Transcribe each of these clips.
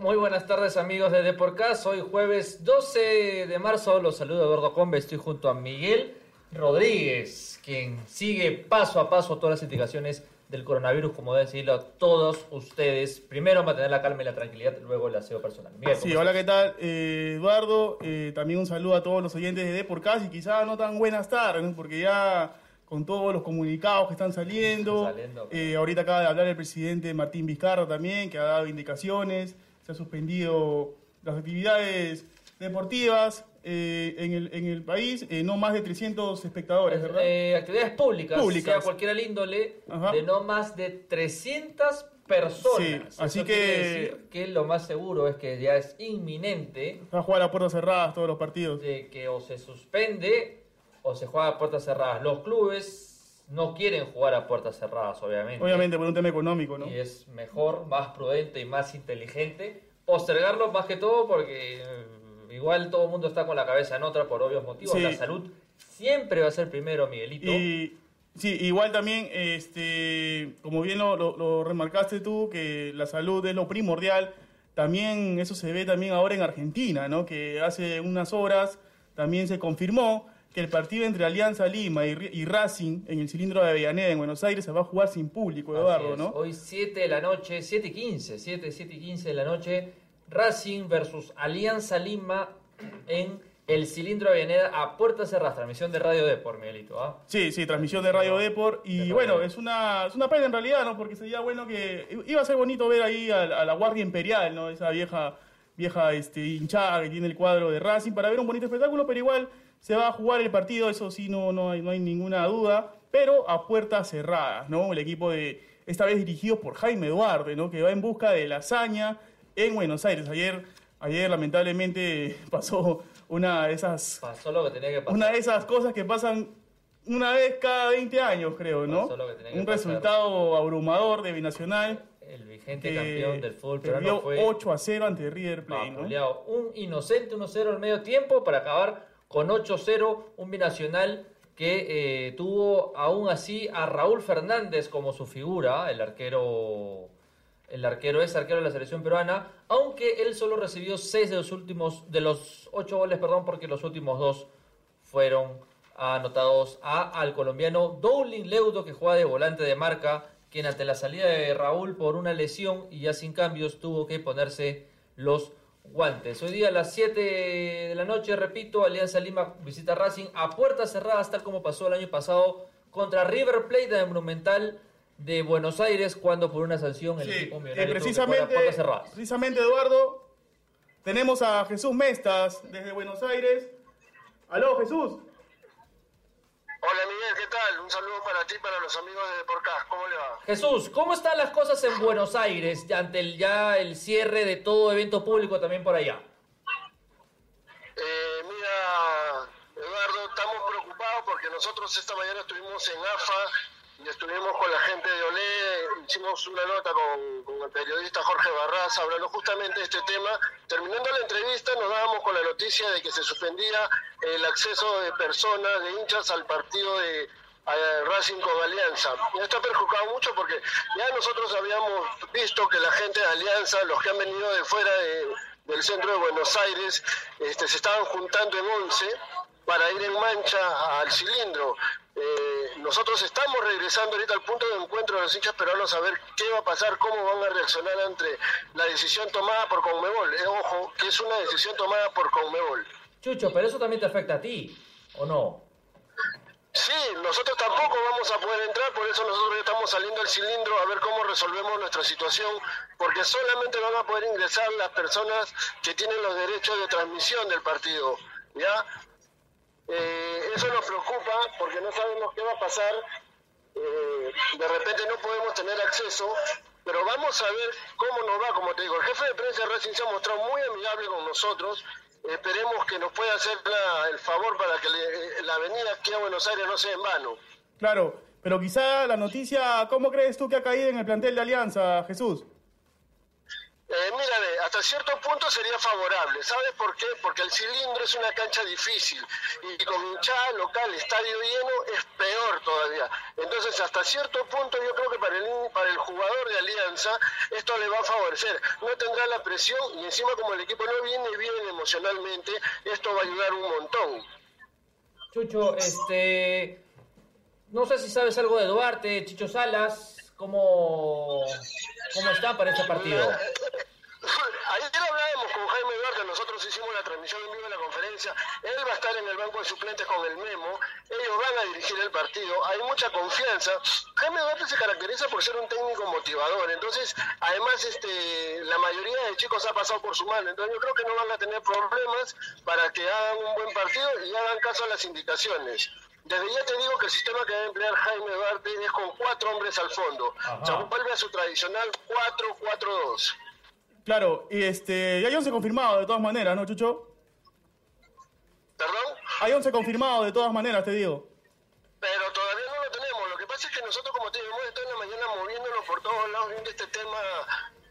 Muy buenas tardes amigos de Deporcast, hoy jueves 12 de marzo, los saludo Eduardo Combe, estoy junto a Miguel Rodríguez, quien sigue paso a paso todas las indicaciones del coronavirus, como decirlo a todos ustedes. Primero mantener la calma y la tranquilidad, luego el aseo personal. Miguel, sí, hola, ¿qué tal? Eh, Eduardo, eh, también un saludo a todos los oyentes de Deporcast y quizás no tan buenas tardes, porque ya con todos los comunicados que están saliendo, eh, ahorita acaba de hablar el presidente Martín Vizcarra también, que ha dado indicaciones se suspendido las actividades deportivas eh, en, el, en el país, eh, no más de 300 espectadores, ¿verdad? Eh, actividades públicas, públicas, sea cualquier índole, de no más de 300 personas. Sí, así que... decir que lo más seguro es que ya es inminente. Va a jugar a puertas cerradas todos los partidos. De que o se suspende o se juega a puertas cerradas. Los clubes no quieren jugar a puertas cerradas, obviamente. Obviamente, por un tema económico, ¿no? Y es mejor, más prudente y más inteligente postergarlo más que todo porque eh, igual todo el mundo está con la cabeza en otra por obvios motivos. La salud siempre va a ser primero, Miguelito. Y, sí, igual también, este, como bien lo, lo remarcaste tú, que la salud es lo primordial. También eso se ve también ahora en Argentina, ¿no? Que hace unas horas también se confirmó que el partido entre Alianza Lima y, Racing en el cilindro de Avellaneda en Buenos Aires se va a jugar sin público, Eduardo, ¿no? Hoy 7 de la noche, 7 y 15, 7, 7 y 15 de la noche, Racing versus Alianza Lima en el cilindro de Avellaneda a puertas cerradas, transmisión de Radio Depor, Miguelito, ¿ah? Sí, sí, transmisión de Radio Depor. Y bueno, es una, es una pena en realidad, ¿no? Porque sería bueno que. Iba a ser bonito ver ahí a, a la Guardia Imperial, ¿no? Esa vieja, vieja este, hinchada que tiene el cuadro de Racing para ver un bonito espectáculo, pero igual se va a jugar el partido, eso sí, no, no, hay, no hay ninguna duda, pero a puertas cerradas, ¿no? El equipo de, esta vez dirigido por Jaime Duarte, ¿no? Que va en busca de la hazaña en Buenos Aires. Ayer, ayer lamentablemente pasó una de esas... Pasó lo que tenía que pasar. Una de esas cosas que pasan una vez cada 20 años, creo, ¿no? Un resultado abrumador de Binacional. El vigente campeón del fútbol perdió fue 8 a 0 ante River Plate, ¿no? Un inocente 1-0 al medio tiempo para acabar con 8-0, un binacional que eh, tuvo aún así a Raúl Fernández como su figura, el arquero, el arquero es arquero de la selección peruana, aunque él solo recibió 6 de los últimos, de los 8 goles, perdón, porque los últimos dos fueron anotados a, al colombiano Dowling Leudo, que juega de volante de marca, quien ante la salida de Raúl por una lesión y ya sin cambios tuvo que ponerse los guantes. Hoy día a las 7 de la noche, repito, Alianza Lima visita Racing a puertas cerradas, tal como pasó el año pasado contra River Plate de Monumental de Buenos Aires, cuando por una sanción el equipo millonario precisamente, puertas cerradas. Precisamente, Eduardo, tenemos a Jesús Mestas desde Buenos Aires. Aló, Jesús. Hola Miguel, ¿qué tal? Un saludo para ti y para los amigos de Deporcast. ¿Cómo le va? Jesús, ¿cómo están las cosas en Buenos Aires ante el, ya el cierre de todo evento público también por allá? Eh, mira, Eduardo, estamos preocupados porque nosotros esta mañana estuvimos en AFA y estuvimos con la gente de Olé, hicimos una nota con, el periodista Jorge Barraza hablando justamente de este tema. Terminando la entrevista nos dábamos con la noticia de que se suspendía el acceso de personas, de hinchas al partido de Racing con Alianza. Y esto ha perjudicado mucho porque ya nosotros habíamos visto que la gente de Alianza, los que han venido de fuera del centro de Buenos Aires, este, se estaban juntando en once para ir en mancha al cilindro. Eh, nosotros estamos regresando ahorita al punto de encuentro de los hinchas peruanos a ver qué va a pasar, cómo van a reaccionar ante la decisión tomada por Conmebol. Eh, ojo, que es una decisión tomada por Conmebol. Chucho, pero eso también te afecta a ti, ¿o no? Sí, nosotros tampoco vamos a poder entrar, por eso nosotros estamos saliendo al cilindro a ver cómo resolvemos nuestra situación, porque solamente van a poder ingresar las personas que tienen los derechos de transmisión del partido, ¿ya? Eh, eso nos preocupa porque no sabemos qué va a pasar. Eh, de repente no podemos tener acceso, pero vamos a ver cómo nos va. Como te digo, el jefe de prensa Racing se ha mostrado muy amigable con nosotros. Esperemos que nos pueda hacer el favor para que le- la avenida aquí a Buenos Aires no sea en vano. Claro, pero quizá la noticia, ¿cómo crees tú que ha caído en el plantel de Alianza, Jesús? Eh, mira, hasta cierto punto sería favorable. ¿Sabes por qué? Porque el cilindro es una cancha difícil y con hinchada local, estadio lleno, es peor todavía. Entonces, hasta cierto punto yo creo que para el, para el jugador de Alianza esto le va a favorecer. No tendrá la presión y encima como el equipo no viene bien emocionalmente, esto va a ayudar un montón. Chucho, este. No sé si sabes algo de Duarte, Chicho Salas, ¿cómo, cómo están para este partido? Ayer hablábamos con Jaime Duarte, nosotros hicimos la transmisión en vivo de la conferencia, él va a estar en el banco de suplentes con el Memo, ellos van a dirigir el partido, hay mucha confianza. Jaime Duarte se caracteriza por ser un técnico motivador, entonces además este, la mayoría de chicos ha pasado por su mano, entonces yo creo que no van a tener problemas para que hagan un buen partido y hagan caso a las indicaciones. Desde ya te digo que el sistema que va a emplear Jaime Duarte es con cuatro hombres al fondo. Sea, vuelve a su tradicional 4-4-2. Claro, y este, hay 11 confirmados de todas maneras, ¿no, Chucho? ¿Perdón? Hay 11 confirmados de todas maneras, te digo. Pero todavía no lo tenemos. Lo que pasa es que nosotros, como te digo, hemos estado en la mañana moviéndonos por todos lados viendo este tema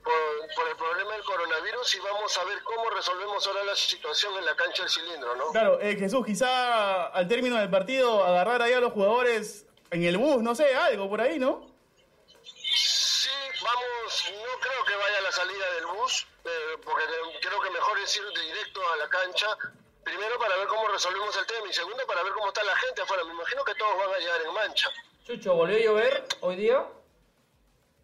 por, por el problema del coronavirus y vamos a ver cómo resolvemos ahora la situación en la cancha del cilindro, ¿no? Claro, eh, Jesús, quizá al término del partido agarrar ahí a los jugadores en el bus, no sé, algo por ahí, ¿no? Sí, vamos, no creo que vaya la salida del bus, eh, porque creo que mejor es ir directo a la cancha. Primero para ver cómo resolvemos el tema y segundo para ver cómo está la gente afuera. Me imagino que todos van a llegar en mancha. Chucho, ¿volvió a llover hoy día?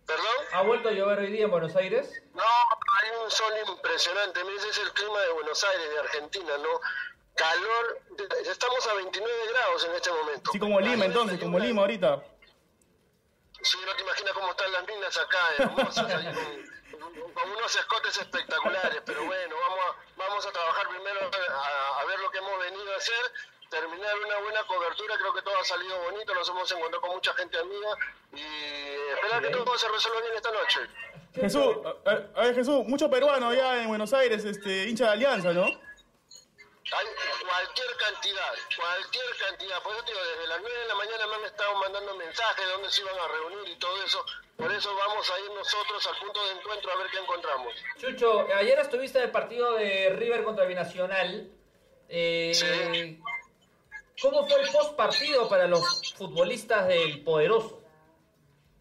¿Perdón? ¿Ha vuelto a llover hoy día en Buenos Aires? No, hay un sol impresionante. Mira, Ese es el clima de Buenos Aires, de Argentina, ¿no? Calor, estamos a 29 grados en este momento. Sí, como Lima entonces, como Lima ahorita. Sí, no te imaginas cómo están las minas acá, hermosas, ahí con, con unos escotes espectaculares. Pero bueno, vamos a, vamos a trabajar primero a, a ver lo que hemos venido a hacer, terminar una buena cobertura. Creo que todo ha salido bonito, nos hemos encontrado con mucha gente amiga y esperar que todo se resuelva bien esta noche. Jesús, a, a- a ver, Jesús, mucho peruano allá en Buenos Aires, este, hincha de Alianza, ¿no? Hay cualquier cantidad, cualquier cantidad. Por eso te digo, desde las 9 de la mañana me han estado mandando mensajes de dónde se iban a reunir y todo eso. Por eso vamos a ir nosotros al punto de encuentro a ver qué encontramos. Chucho, ayer estuviste en el partido de River contra Binacional. Eh, Sí. ¿Cómo fue el post partido para los futbolistas del Poderoso?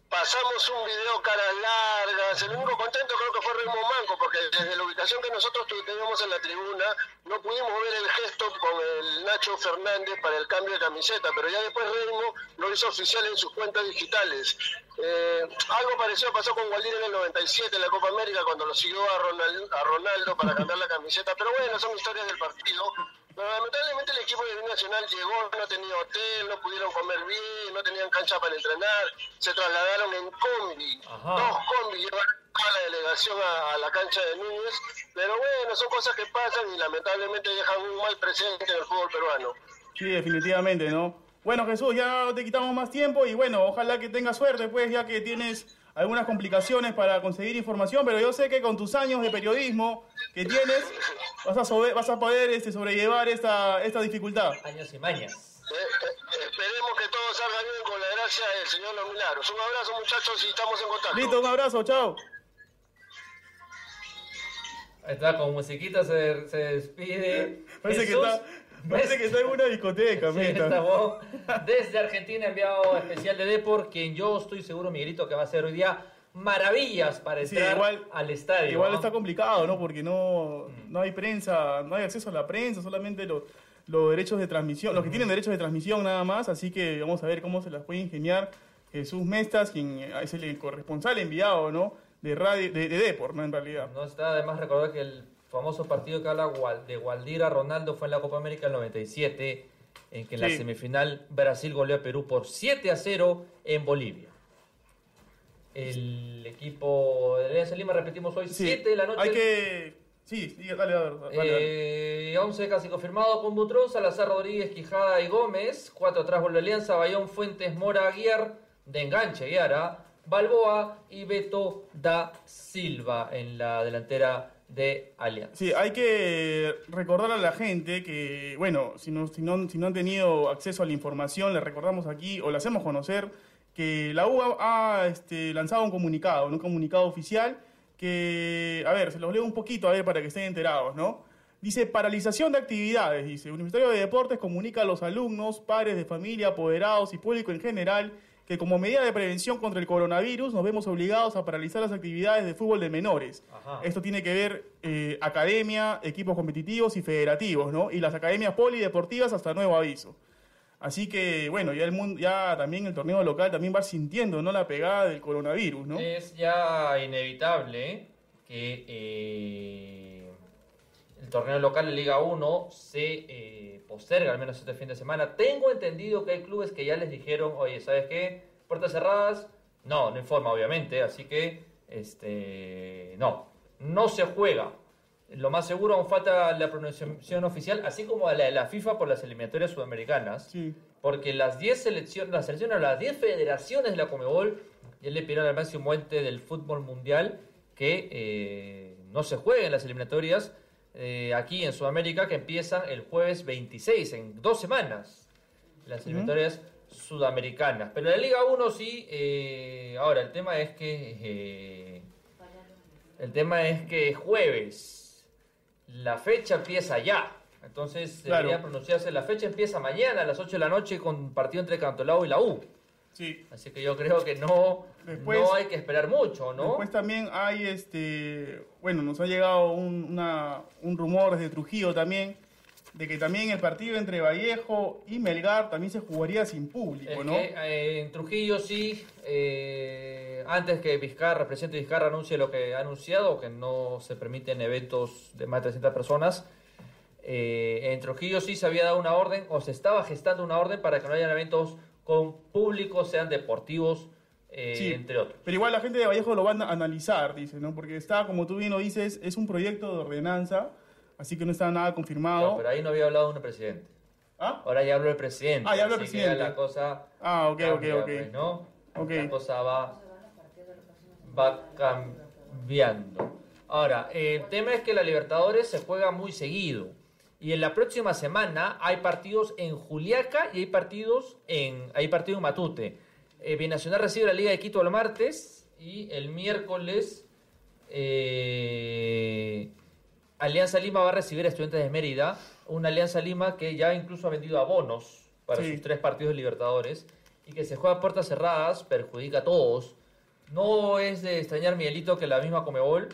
Pasamos un video caras largas. El único contento creo que fue Remo Manco, porque desde la ubicación que nosotros teníamos en la tribuna, no pudimos ver el gesto con el Nacho Fernández para el cambio de camiseta, pero ya después Remo lo hizo oficial en sus cuentas digitales. Eh, algo parecido pasó con Waldir en el 97 en la Copa América, cuando lo siguió a Ronaldo para cambiar la camiseta, pero bueno, son historias del partido. Pero lamentablemente el equipo de Nacional llegó, no tenía hotel, no pudieron comer bien, no tenían cancha para entrenar, se trasladaron en combi, Ajá. dos combi llevaron a la delegación a, a la cancha de Núñez, pero bueno, son cosas que pasan y lamentablemente dejan un mal presente en el fútbol peruano. Sí, definitivamente, ¿no? Bueno, Jesús, ya no te quitamos más tiempo y bueno, ojalá que tengas suerte, pues, ya que tienes algunas complicaciones para conseguir información, pero yo sé que con tus años de periodismo que tienes, vas a, sobe- vas a poder este, sobrellevar esta, esta dificultad. Años y mañas. Eh, eh, esperemos que todo salga bien con la gracia del Señor Los Milagros. Un abrazo muchachos y estamos en contacto. Listo, un abrazo, chao. Ahí está, con musiquita se, se despide. Parece, Jesús que está, parece que está en una discoteca, Sí, desde Argentina, enviado especial de Depor, quien yo estoy seguro, Miguelito, que va a hacer hoy día maravillas para Sí, entrar igual- al estadio. Igual ¿no? está complicado, ¿no? Porque no, no hay prensa, no hay acceso a la prensa, solamente los, los derechos de transmisión, los que tienen derechos de transmisión nada más, así que vamos a ver cómo se las puede ingeniar Jesús Mestas, quien es el corresponsal enviado, ¿no? De radio, de, de Depor, ¿no? En realidad. No está además recordar que el famoso partido que habla de Gualdira Ronaldo fue en la Copa América del 97, en que en la semifinal Brasil goleó a Perú por 7 a 0 en Bolivia. El equipo de Alianza Lima, repetimos hoy, Sí, 7 de la noche. Hay que... Sí, sí, dale, dale, dale, dale. Eh, 11 casi confirmado con Butrón, Salazar Rodríguez, Quijada y Gómez. 4 atrás vuelve Alianza, Bayón, Fuentes, Mora, Aguiar, de enganche Aguiar, ¿ah? Balboa y Beto da Silva en la delantera de Alianza. Sí, hay que recordar a la gente que, bueno, si no, si no, si no han tenido acceso a la información, les recordamos aquí o le hacemos conocer que la U ha, este, lanzado un comunicado, un comunicado oficial que, a ver, se los leo un poquito a ver para que estén enterados, ¿no? Dice, paralización de actividades, dice, Ministerio de Deportes comunica a los alumnos, padres de familia, apoderados y público en general que como medida de prevención contra el coronavirus nos vemos obligados a paralizar las actividades de fútbol de menores. Ajá. Esto tiene que ver eh, academia, equipos competitivos y federativos, ¿no? Y las academias polideportivas hasta nuevo aviso. Así que, bueno, ya el mundo, ya también el torneo local también va sintiendo, ¿no? La pegada del coronavirus, ¿no? Es ya inevitable que eh, el torneo local de Liga 1 se eh, posterga al menos este fin de semana. Tengo entendido que hay clubes que ya les dijeron, oye, ¿sabes qué? Puertas cerradas. No, no informa obviamente, así que este no, no se juega. Lo más seguro aún falta la pronunciación oficial, así como la de la FIFA por las eliminatorias sudamericanas. Sí. Porque las 10 selecciones, las selecciones, las 10 federaciones de la Comebol ya le pidieron al máximo ente del fútbol mundial que eh, no se jueguen las eliminatorias eh, aquí en Sudamérica que empiezan el jueves 26, en dos semanas. Las eliminatorias sudamericanas. Pero la Liga 1 sí. eh, ahora, el tema es que. eh, el tema es que jueves. La fecha empieza ya. Entonces Claro. debería pronunciarse. La fecha empieza mañana a las 8 de la noche con partido entre Cantolao y la U. Sí. Así que yo creo que no, Después- no hay que esperar mucho, ¿no? Después también hay, este, bueno, nos ha llegado un, una- un rumor desde Trujillo también, de que también el partido entre Vallejo y Melgar también se jugaría sin público, Es ¿no? que eh, en Trujillo sí, eh, antes que Vizcarra, presidente Vizcarra anuncie lo que ha anunciado, que no se permiten eventos de más de 300 personas, eh, en Trujillo sí se había dado una orden, o se estaba gestando una orden para que no hayan eventos con público, sean deportivos, eh, Sí. entre otros. Pero igual la gente de Vallejo lo va a analizar, dice, ¿no? Porque está, como tú bien lo dices, es un proyecto de ordenanza, así que no está nada confirmado. No, pero ahí no había hablado un presidente. ¿Ah? Ahora ya habló el presidente. Ah, ya habló el presidente. la cosa Ah, ok, ok, cambia, ok. pues, ¿no? Ok. La cosa va, va cambiando. Ahora, el tema es que la Libertadores se juega muy seguido. Y en la próxima semana hay partidos en Juliaca y hay partidos en, hay partido en Matute. Eh, Binacional recibe la Liga de Quito el martes y el miércoles eh, Alianza Lima va a recibir a Estudiantes de Mérida. Una Alianza Lima que ya incluso ha vendido abonos para Sí. sus tres partidos de Libertadores y que se juega a puertas cerradas, perjudica a todos. No es de extrañar, Miguelito, que la misma Comebol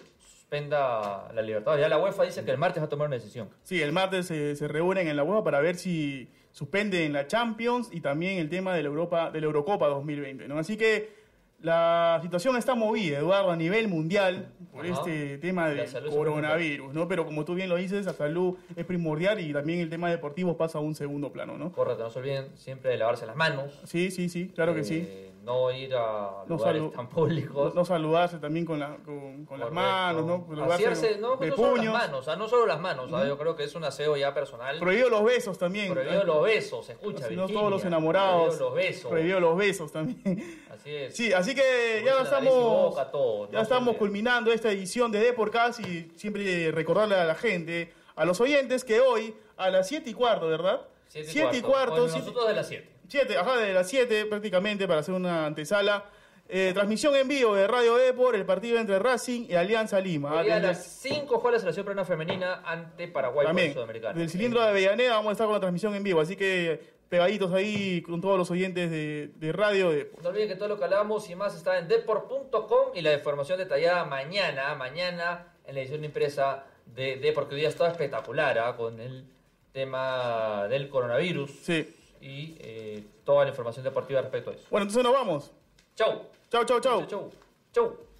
suspenda la Libertadores. Ya la UEFA dice que el martes va a tomar una decisión. Sí, el martes se, se reúnen en la UEFA para ver si suspenden la Champions y también el tema de la Europa, de la Eurocopa 2020, ¿no? Así que la situación está movida, Eduardo, a nivel mundial por Ajá. este tema del coronavirus, ¿no? Pero como tú bien lo dices, la salud es primordial y también el tema deportivo pasa a un segundo plano, ¿no? Correcto, no se olviden siempre de lavarse las manos. Sí, sí, sí, claro que eh, sí. No ir a No lugares tan públicos. no saludarse también con, la, con, con las manos, ¿no? Saludarse no, de no solo puños. las manos, ah, no solo las manos, ah, yo creo que es un aseo ya personal. Prohibido los besos también. Prohibido los besos, escucha. Si no Virginia. todos los enamorados. Prohibido los besos. Prohibido los besos también. Así es. Sí, así que ya estamos, boca, todo, ya estamos culminando esta edición de Deporcast y siempre recordarle a la gente, a los oyentes, que hoy a las 7 y cuarto, ¿verdad? Siete y Siete y cuarto. cuarto, Bueno, siete- nosotros de las 7. Siete, ajá, de las 7 prácticamente para hacer una antesala. Eh, transmisión en vivo de Radio Depor, el partido entre Racing y Alianza Lima. Hoy a las 5 juega la selección peruana femenina ante Paraguay también, Sudamericano. del cilindro de Avellaneda vamos a estar con la transmisión en vivo, así que pegaditos ahí con todos los oyentes de, de Radio Depor. No olviden que todo lo que hablamos y más está en deport.com y la información detallada mañana, mañana en la edición impresa de Deport, que hoy día está espectacular ¿ah? con el tema del coronavirus Sí. Y eh, toda la información deportiva respecto a eso. Bueno, entonces nos vamos. Chau. Chau, chau, chau. Chau. Chau.